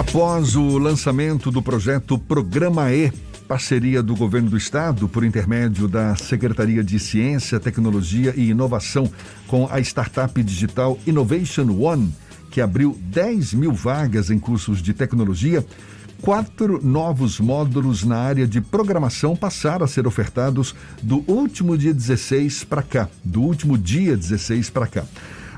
Após o lançamento do projeto Programa E, parceria do Governo do Estado, por intermédio da Secretaria de Ciência, Tecnologia e Inovação, com a startup digital Innovation One, que abriu 10 mil vagas em cursos de tecnologia, quatro novos módulos na área de programação passaram a ser ofertados do último dia 16 para cá, do último dia 16 para cá.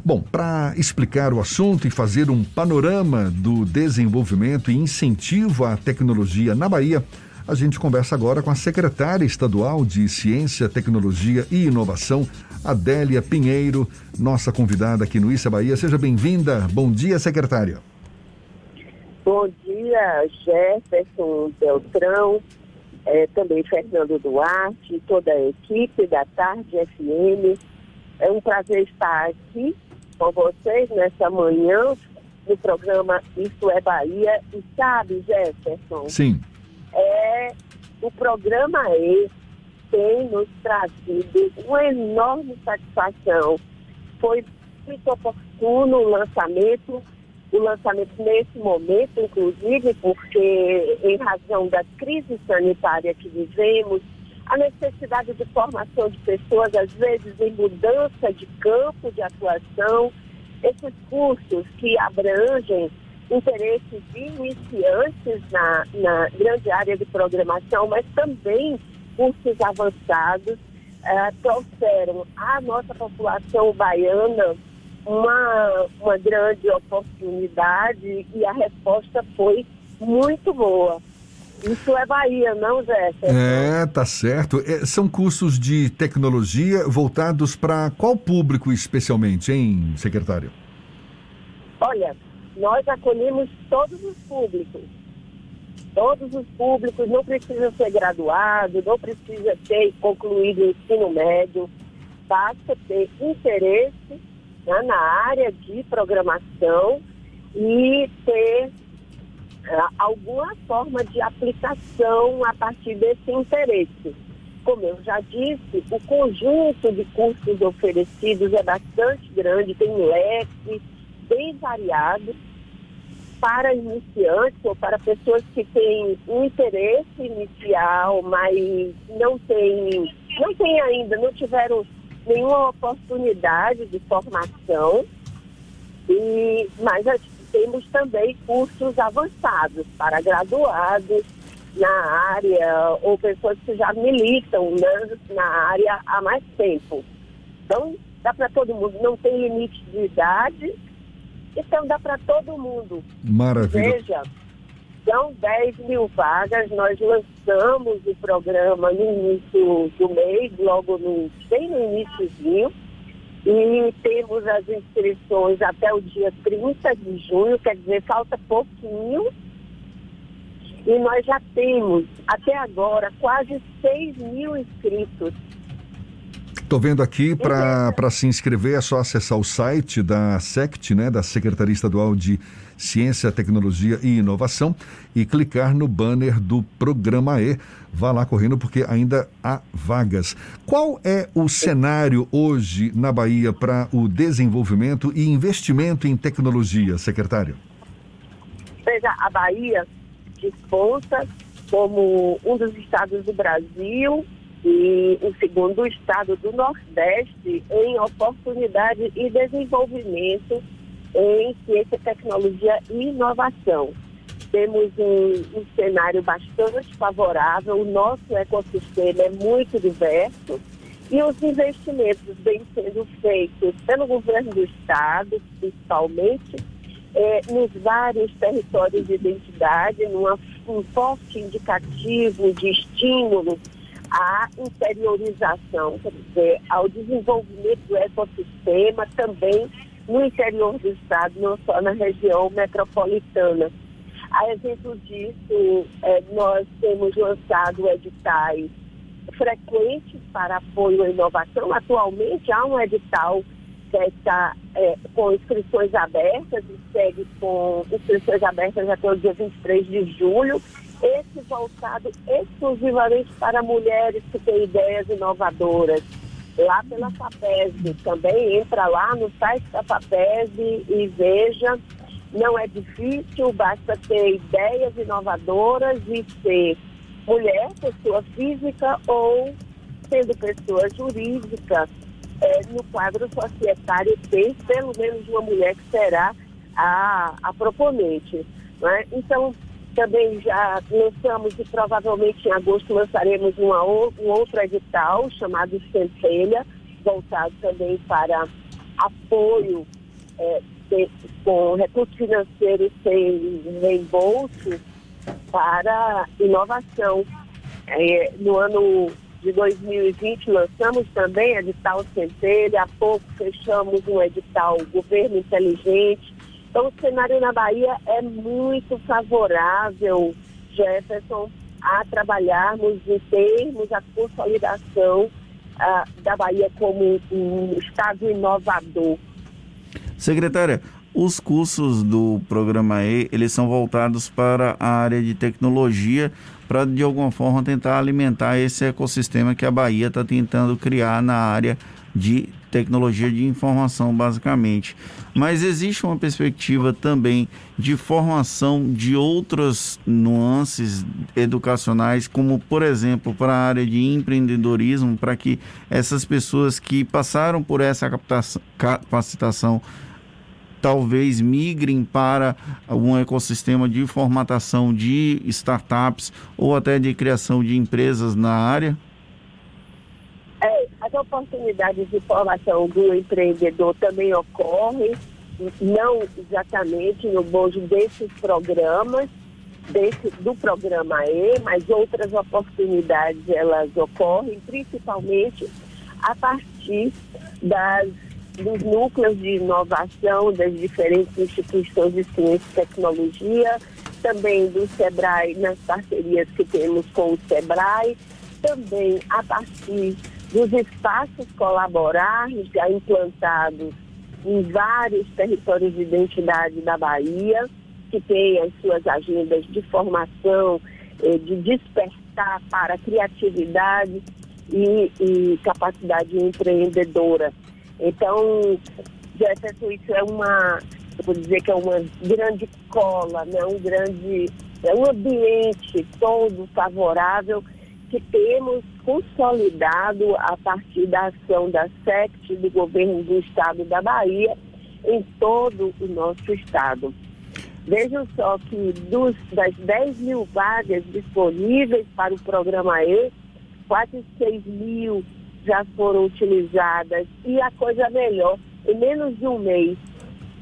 Bom, para explicar o assunto e fazer um panorama do desenvolvimento e incentivo à tecnologia na Bahia, a gente conversa agora com a secretária estadual de Ciência, Tecnologia e Inovação, Adélia Pinheiro, nossa convidada aqui no Issa Bahia. Seja bem-vinda. Bom dia, secretária. Bom dia, Jefferson Beltrão, é, também Fernando Duarte, toda a equipe da Tarde FM. É um prazer estar aqui com vocês nessa manhã no programa Isso é Bahia. E sabe, Jefferson? Sim. É, o programa E tem nos trazido uma enorme satisfação. Foi muito oportuno o lançamento, o lançamento nesse momento, inclusive, porque em razão da crise sanitária que vivemos, a necessidade de formação de pessoas, às vezes em mudança de campo de atuação, esses cursos que abrangem interesses iniciantes na, na grande área de programação, mas também cursos avançados, uh, trouxeram à nossa população baiana uma, uma grande oportunidade e a resposta foi muito boa. Isso é Bahia, não, Zé? É, tá certo. É, são cursos de tecnologia voltados para qual público especialmente, hein, secretário? Olha, nós acolhemos todos os públicos. Todos os públicos, não precisa ser graduado, não precisa ter concluído o ensino médio, basta ter interesse né, na área de programação e ter alguma forma de aplicação a partir desse interesse. Como eu já disse, o conjunto de cursos oferecidos é bastante grande, tem um leque bem variado para iniciantes ou para pessoas que têm um interesse inicial, mas não têm, não têm ainda, não tiveram nenhuma oportunidade de formação. E, mas temos também cursos avançados para graduados na área ou pessoas que já militam né, na área há mais tempo. Então, dá para todo mundo, não tem limite de idade, então dá para todo mundo. Maravilha. Veja, são 10 mil vagas, nós lançamos o programa no início do mês, logo no, bem no iníciozinho, e temos as inscrições até o dia 30 de junho, quer dizer, falta pouquinho. E nós já temos, até agora, quase 6 mil inscritos. Estou vendo aqui, para se inscrever é só acessar o site da SECT, né, da Secretaria Estadual de Ciência, Tecnologia e Inovação, e clicar no banner do Programa E. Vá lá correndo, porque ainda há vagas. Qual é o cenário hoje na Bahia para o desenvolvimento e investimento em tecnologia, secretário? Veja, a Bahia desponta como um dos estados do Brasil e o segundo estado do Nordeste em oportunidade e desenvolvimento em ciência, tecnologia e inovação. Temos um, um cenário bastante favorável, o nosso ecossistema é muito diverso e os investimentos vêm sendo feitos pelo governo do estado, principalmente, é, nos vários territórios de identidade, numa, um forte indicativo de estímulo à interiorização, quer dizer, ao desenvolvimento do ecossistema também no interior do estado, não só na região metropolitana. A exemplo disso, é, nós temos lançado editais frequentes para apoio à inovação. Atualmente há um edital que está é, com inscrições abertas e segue com inscrições abertas até o dia 23 de julho esse voltado exclusivamente para mulheres que têm ideias inovadoras. Lá pela FAPESB, também entra lá no site da FAPESB e veja. não é difícil, basta ter ideias inovadoras e ser mulher, pessoa física ou sendo pessoa jurídica é, no quadro societário ter pelo menos uma mulher que será a, a proponente. Né? Então, também já lançamos e provavelmente em agosto lançaremos uma, um outro edital chamado Centelha, voltado também para apoio é, de, com recursos financeiros sem reembolso para inovação. É, no ano de 2020 lançamos também edital Centelha, há pouco fechamos um edital Governo Inteligente. Então o cenário na Bahia é muito favorável, Jefferson, a trabalharmos em termos a consolidação ah, da Bahia como um estado inovador. Secretária, os cursos do programa E, eles são voltados para a área de tecnologia, para de alguma forma tentar alimentar esse ecossistema que a Bahia está tentando criar na área de tecnologia de informação, basicamente. Mas existe uma perspectiva também de formação de outras nuances educacionais, como, por exemplo, para a área de empreendedorismo, para que essas pessoas que passaram por essa capacitação talvez migrem para um ecossistema de formatação de startups ou até de criação de empresas na área? As oportunidades de formação do empreendedor também ocorrem, não exatamente no bojo desses programas, desse, do programa E, mas outras oportunidades elas ocorrem, principalmente a partir das dos núcleos de inovação das diferentes instituições de ciência e tecnologia, também do SEBRAE, nas parcerias que temos com o SEBRAE, também a partir dos espaços colaborados já implantados em vários territórios de identidade da Bahia, que têm as suas agendas de formação, eh, de despertar para criatividade e, e capacidade empreendedora. Então, Jefferson, isso é uma, vou dizer que é uma grande cola, né? um grande, é um ambiente todo favorável que temos consolidado a partir da ação da SECT, do governo do estado da Bahia, em todo o nosso estado. Vejam só que dos, das 10 mil vagas disponíveis para o programa E, quase 6 mil já foram utilizadas e a coisa melhor, em menos de um mês,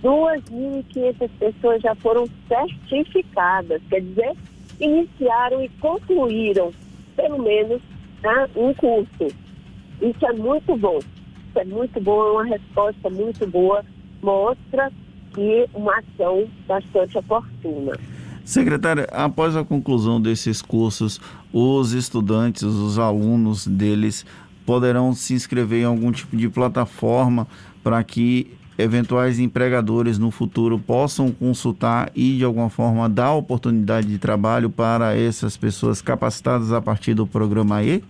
2.500 pessoas já foram certificadas, quer dizer, iniciaram e concluíram pelo menos né, um curso. Isso é muito bom. Isso é muito bom, é uma resposta muito boa, mostra que uma ação bastante oportuna. Secretária, após a conclusão desses cursos, os estudantes, os alunos deles poderão se inscrever em algum tipo de plataforma para que eventuais empregadores no futuro possam consultar e de alguma forma dar oportunidade de trabalho para essas pessoas capacitadas a partir do programa E?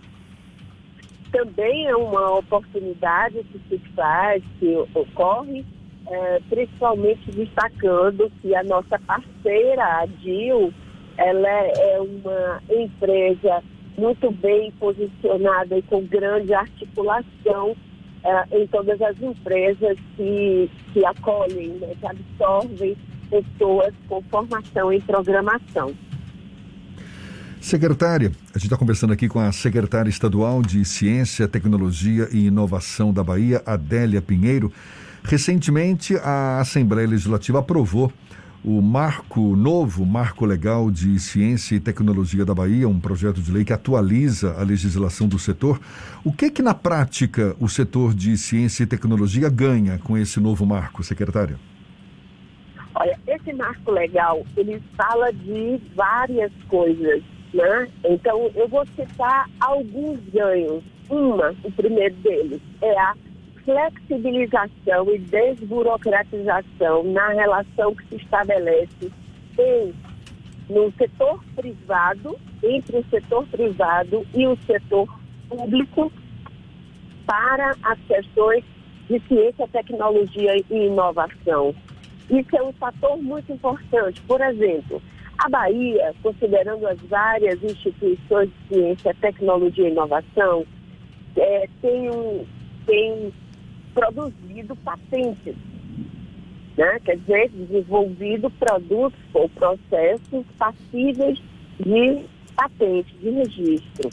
Também é uma oportunidade que se faz, que ocorre, é, principalmente destacando que a nossa parceira, a DIL, ela é uma empresa muito bem posicionada e com grande articulação uh, em todas as empresas que, que acolhem, né, que absorvem pessoas com formação em programação. Secretária, a gente está conversando aqui com a secretária estadual de Ciência, Tecnologia e Inovação da Bahia, Adélia Pinheiro. Recentemente, a Assembleia Legislativa aprovou o marco novo, marco legal de ciência e tecnologia da Bahia, um projeto de lei que atualiza a legislação do setor. O que que na prática o setor de ciência e tecnologia ganha com esse novo marco, secretária? Olha, esse marco legal, ele fala de várias coisas, né? Então, eu vou citar alguns ganhos. Uma, o primeiro deles, é a flexibilização e desburocratização na relação que se estabelece em, no setor privado, entre o setor privado e o setor público para as questões de ciência, tecnologia e inovação. Isso é um fator muito importante. Por exemplo, a Bahia, considerando as várias instituições de ciência, tecnologia e inovação, é, tem, um, tem produzido patentes, né? quer dizer, desenvolvido produtos ou processos passíveis de patente, de registro.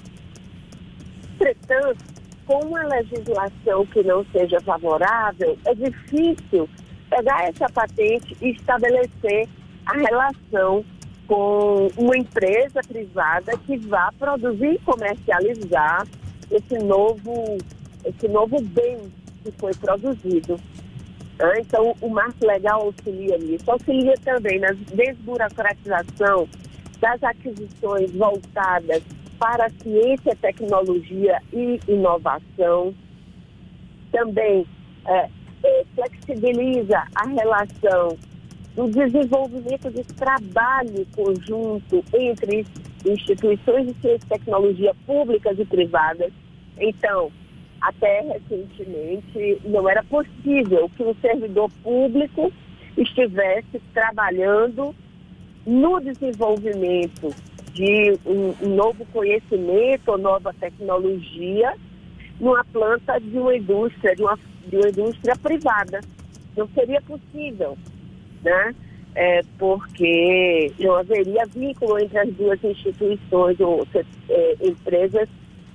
Entretanto, com uma legislação que não seja favorável, é difícil pegar essa patente e estabelecer a relação com uma empresa privada que vá produzir e comercializar esse novo, esse novo bem que foi produzido. Ah, então, o marco legal auxilia nisso. Auxilia também na desburocratização das aquisições voltadas para ciência, tecnologia e inovação. Também é, é, flexibiliza a relação do desenvolvimento de trabalho conjunto entre instituições de ciência e tecnologia públicas e privadas. Então, até recentemente, não era possível que um servidor público estivesse trabalhando no desenvolvimento de um, novo conhecimento ou nova tecnologia numa planta de uma indústria, de uma, de uma indústria privada. Não seria possível, né? É, porque não haveria vínculo entre as duas instituições ou é, empresas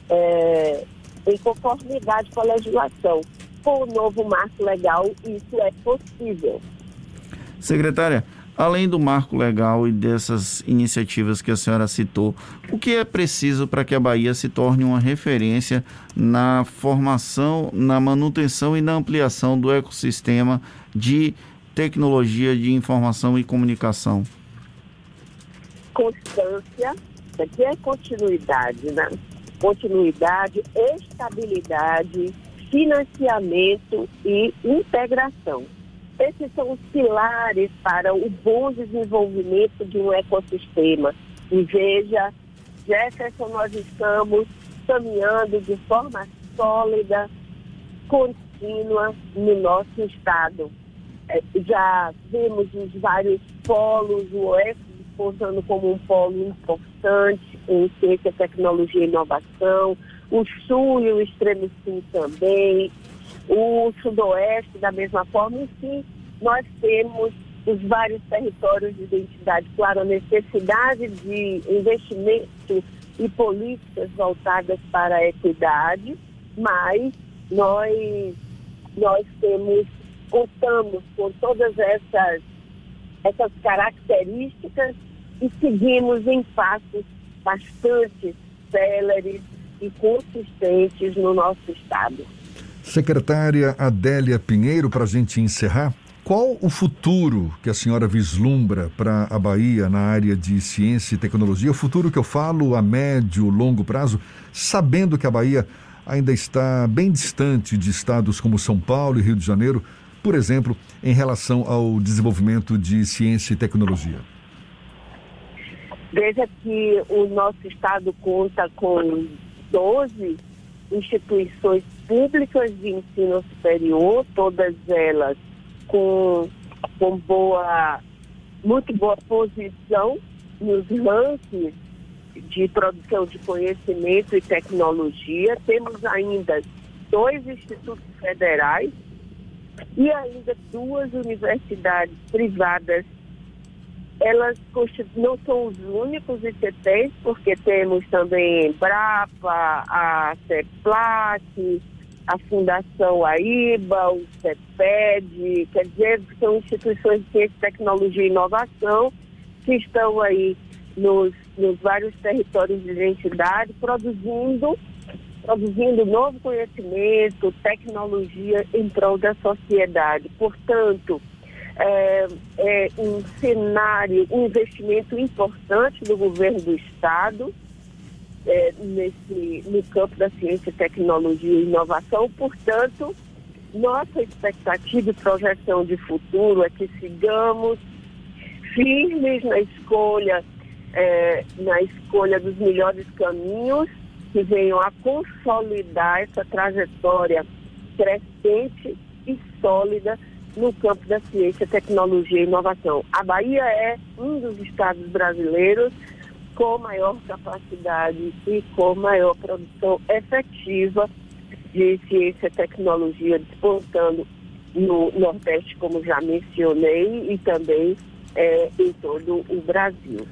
é, em conformidade com a legislação. Com o novo marco legal, isso é possível. Secretária, além do marco legal e dessas iniciativas que a senhora citou, o que é preciso para que a Bahia se torne uma referência na formação, na manutenção e na ampliação do ecossistema de tecnologia de informação e comunicação? Constância, isso aqui é continuidade, né? Continuidade, estabilidade, financiamento e integração. Esses são os pilares para o bom desenvolvimento de um ecossistema. E veja, Jefferson, nós estamos caminhando de forma sólida, contínua no nosso estado. É, já vemos os vários polos, o oeste pousando como um polo importante em ciência, tecnologia e inovação, o sul e o extremo sul também, o sudoeste da mesma forma, enfim, nós temos os vários territórios de identidade, claro, a necessidade de investimento e políticas voltadas para a equidade, mas nós, nós temos, contamos com todas essas essas características e seguimos em passos bastante céleres e consistentes no nosso Estado. Secretária Adélia Pinheiro, para a gente encerrar, qual o futuro que a senhora vislumbra para a Bahia na área de ciência e tecnologia? O futuro que eu falo a médio, longo prazo, sabendo que a Bahia ainda está bem distante de estados como São Paulo e Rio de Janeiro, por exemplo, em relação ao desenvolvimento de ciência e tecnologia? Veja que o nosso estado conta com 12 instituições públicas de ensino superior, todas elas com, com boa, muito boa posição nos rankings de produção de conhecimento e tecnologia. Temos ainda dois institutos federais e ainda duas universidades privadas. Elas não são os únicos ICTs, porque temos também Embrapa, a CEPLAC, a Fundação AIBA, o CEPED, quer dizer, são instituições de ciência, tecnologia e inovação que estão aí nos, nos vários territórios de identidade produzindo produzindo novo conhecimento, tecnologia em prol da sociedade. Portanto, é, é, um cenário, um investimento importante do governo do Estado é, nesse, no campo da ciência, tecnologia e inovação. Portanto, nossa expectativa e projeção de futuro é que sigamos firmes na escolha, é, na escolha dos melhores caminhos que venham a consolidar essa trajetória crescente e sólida no campo da ciência, tecnologia e inovação. A Bahia é um dos estados brasileiros com maior capacidade e com maior produção efetiva de ciência e tecnologia, despontando no Nordeste, como já mencionei, e também é, em todo o Brasil.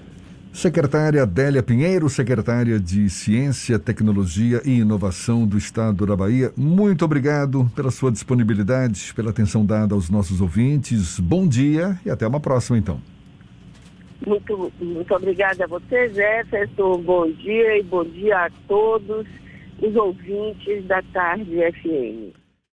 Secretária Adélia Pinheiro, secretária de Ciência, Tecnologia e Inovação do Estado da Bahia, muito obrigado pela sua disponibilidade, pela atenção dada aos nossos ouvintes. Bom dia e até uma próxima, então. Muito, muito obrigada a você, Jefferson. Bom dia e bom dia a todos os ouvintes da Tarde FM.